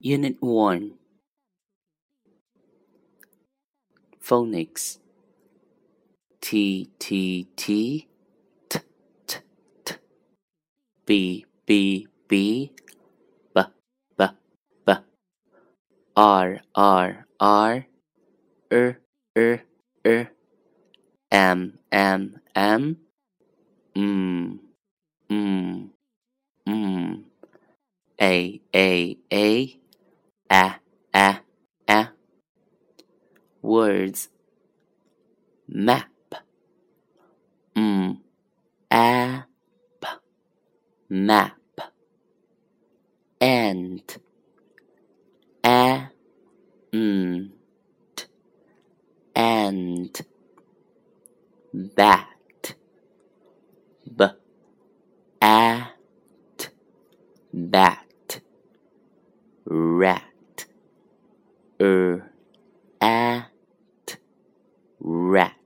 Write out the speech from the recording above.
Unit 1 Phonics T T T T T T. B B B. B B B. R R R. R R R M M M. M M M A A A a a a. Words. Map. Mm. M a p map. And a. T and bat. B. At. Bat. Rat er at rat